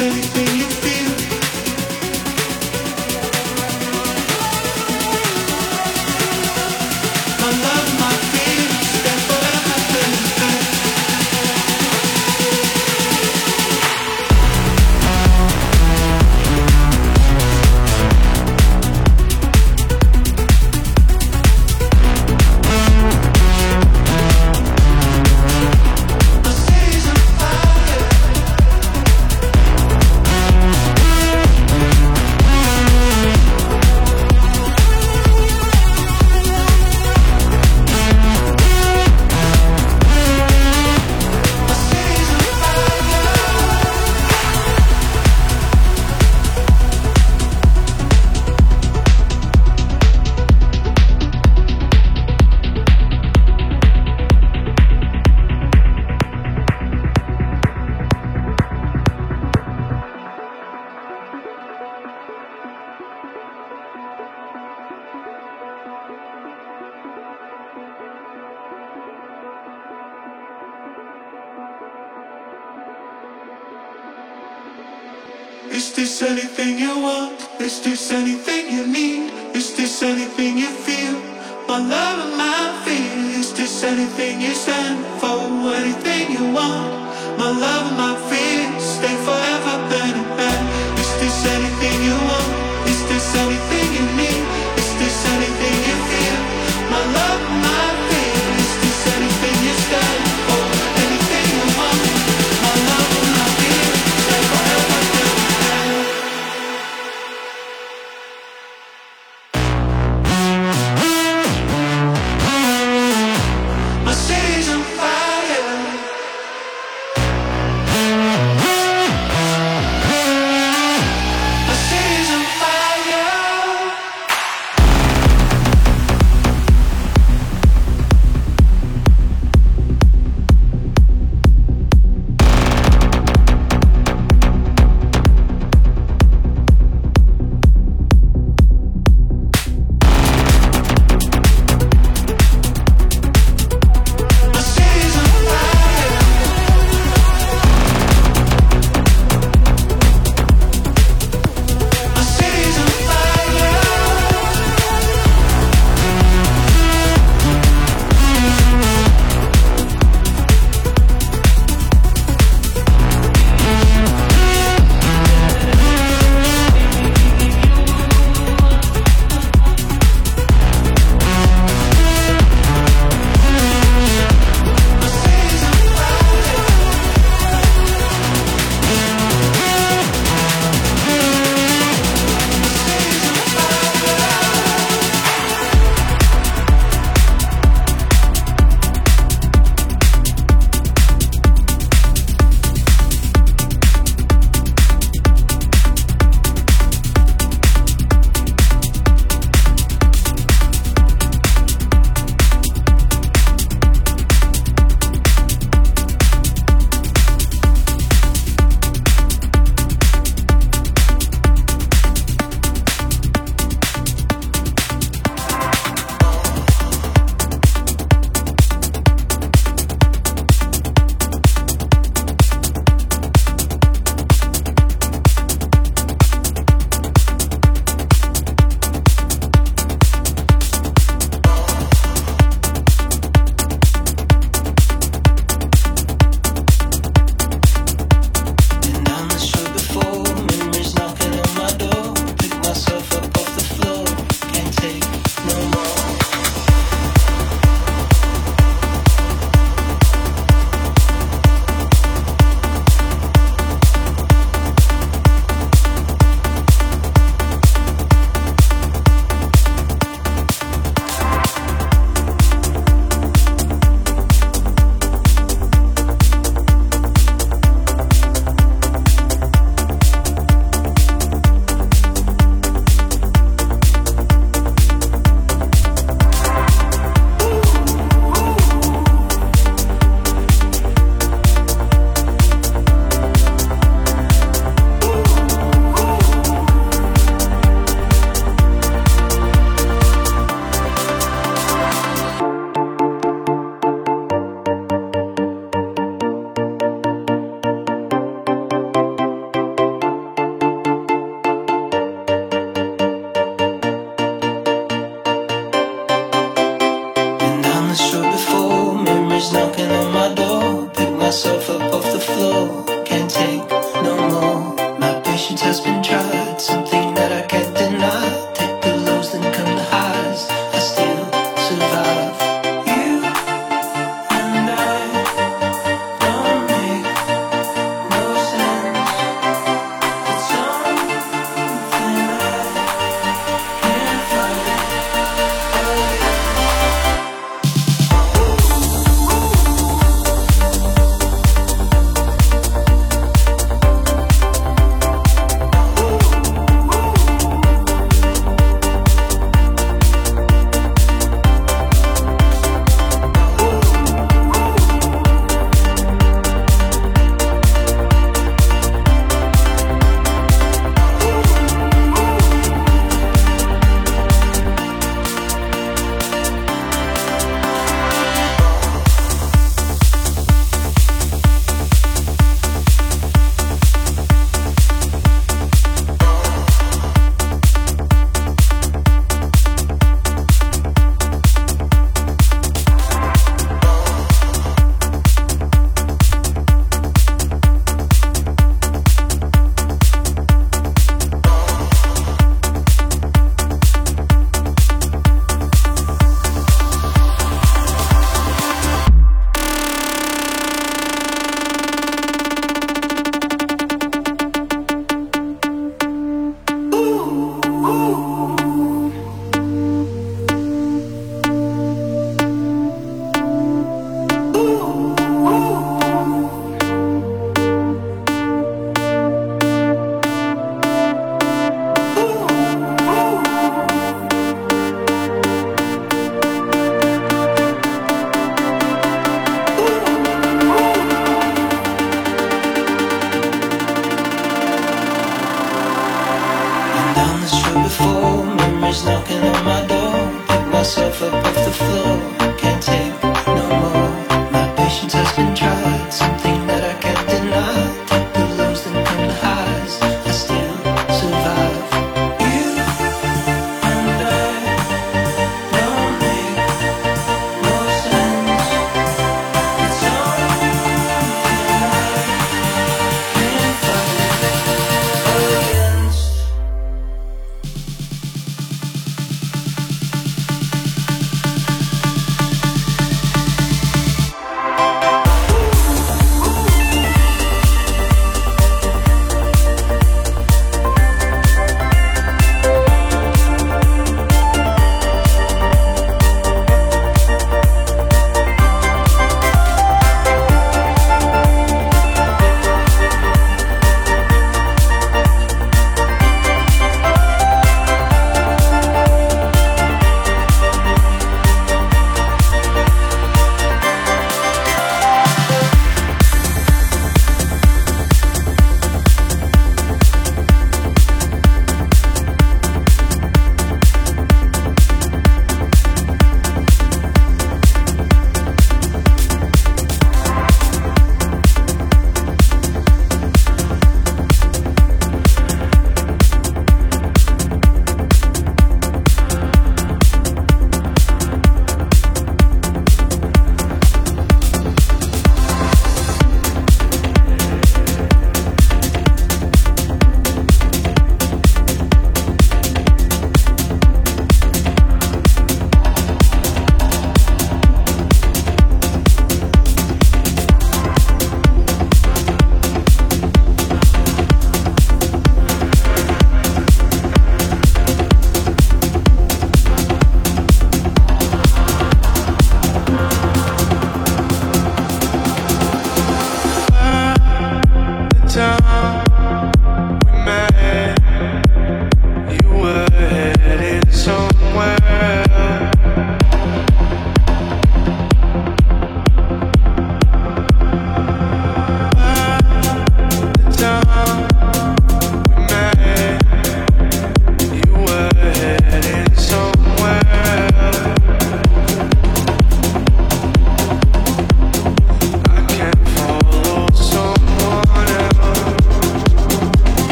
take me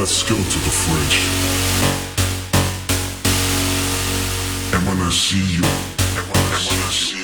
Let's go to the fridge. And when I see you, and when I see you.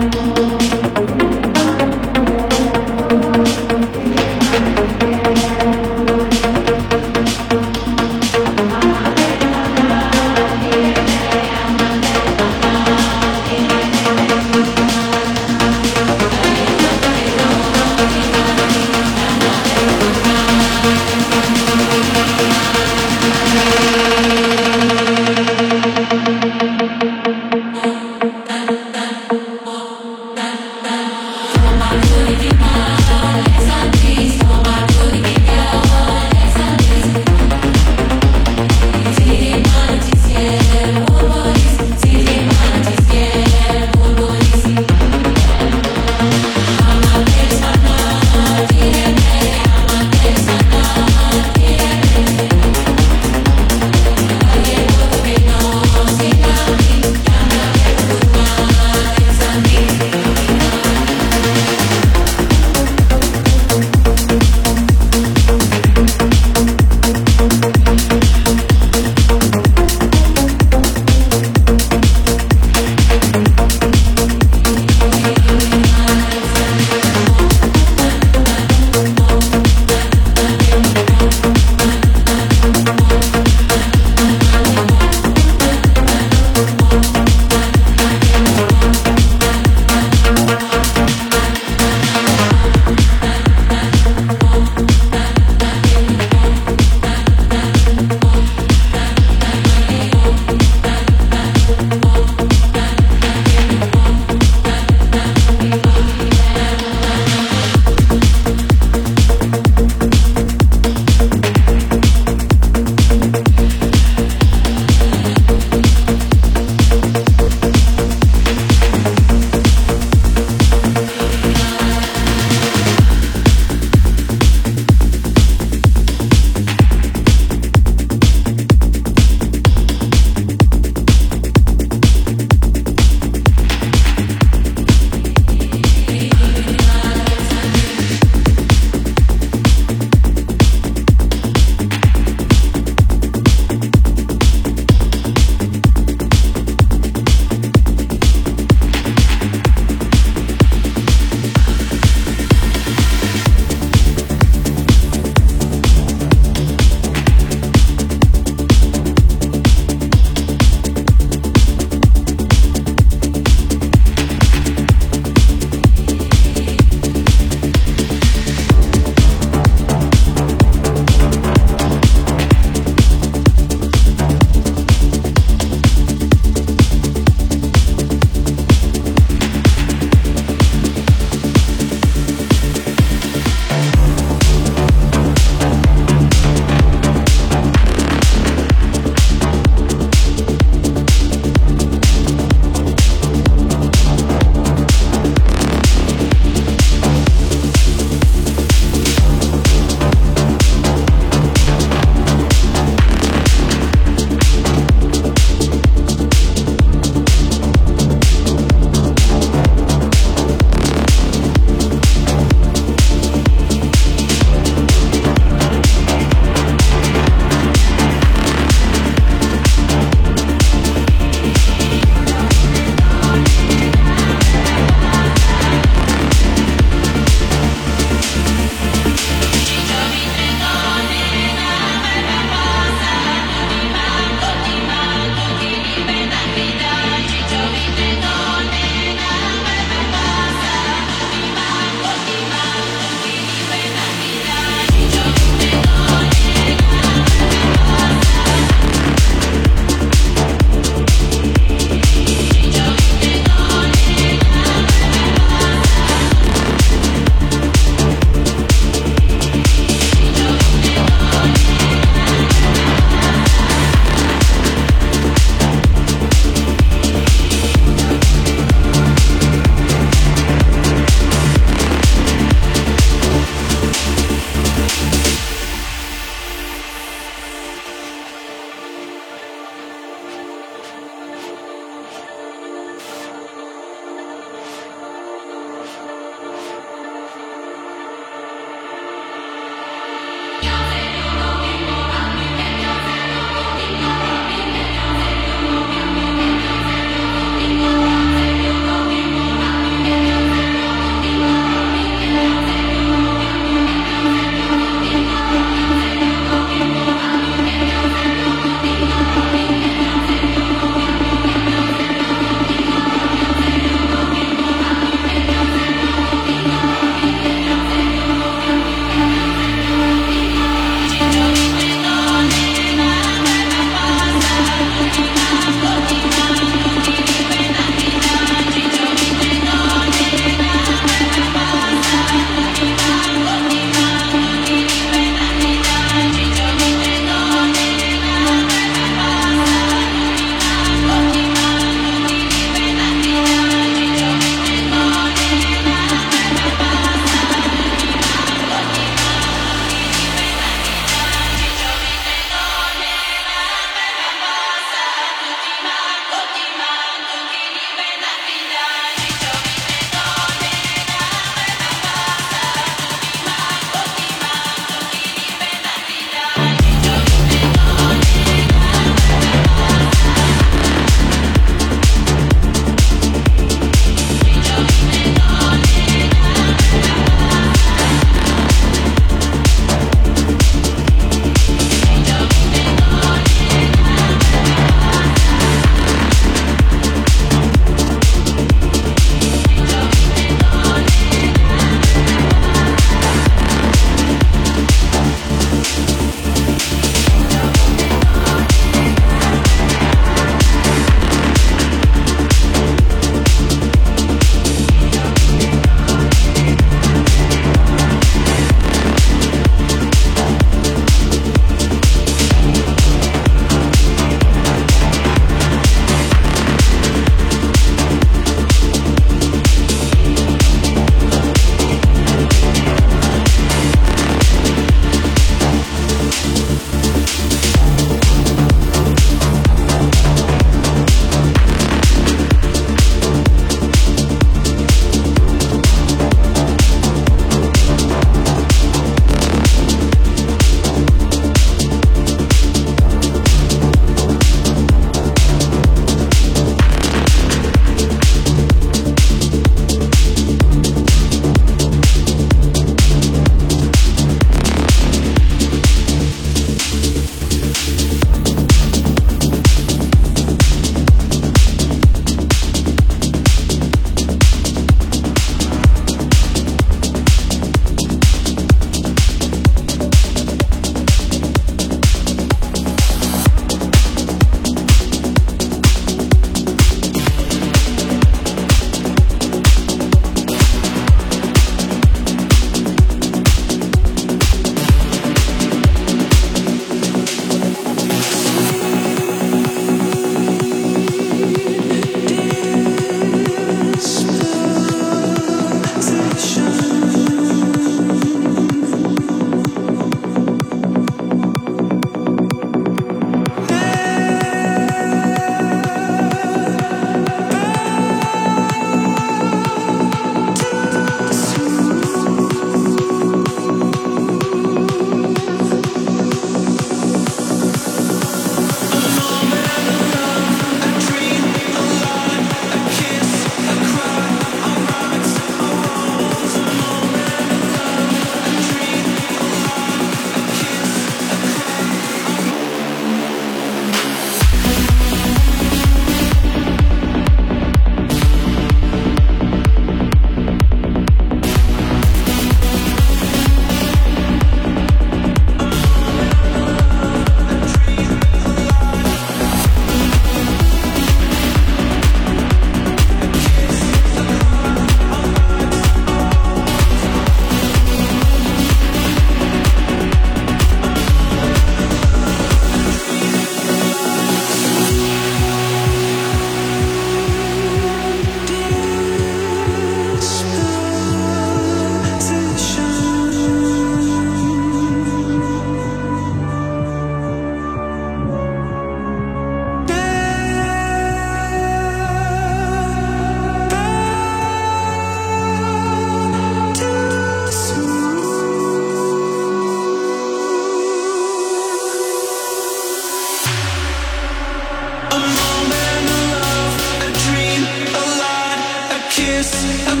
I'm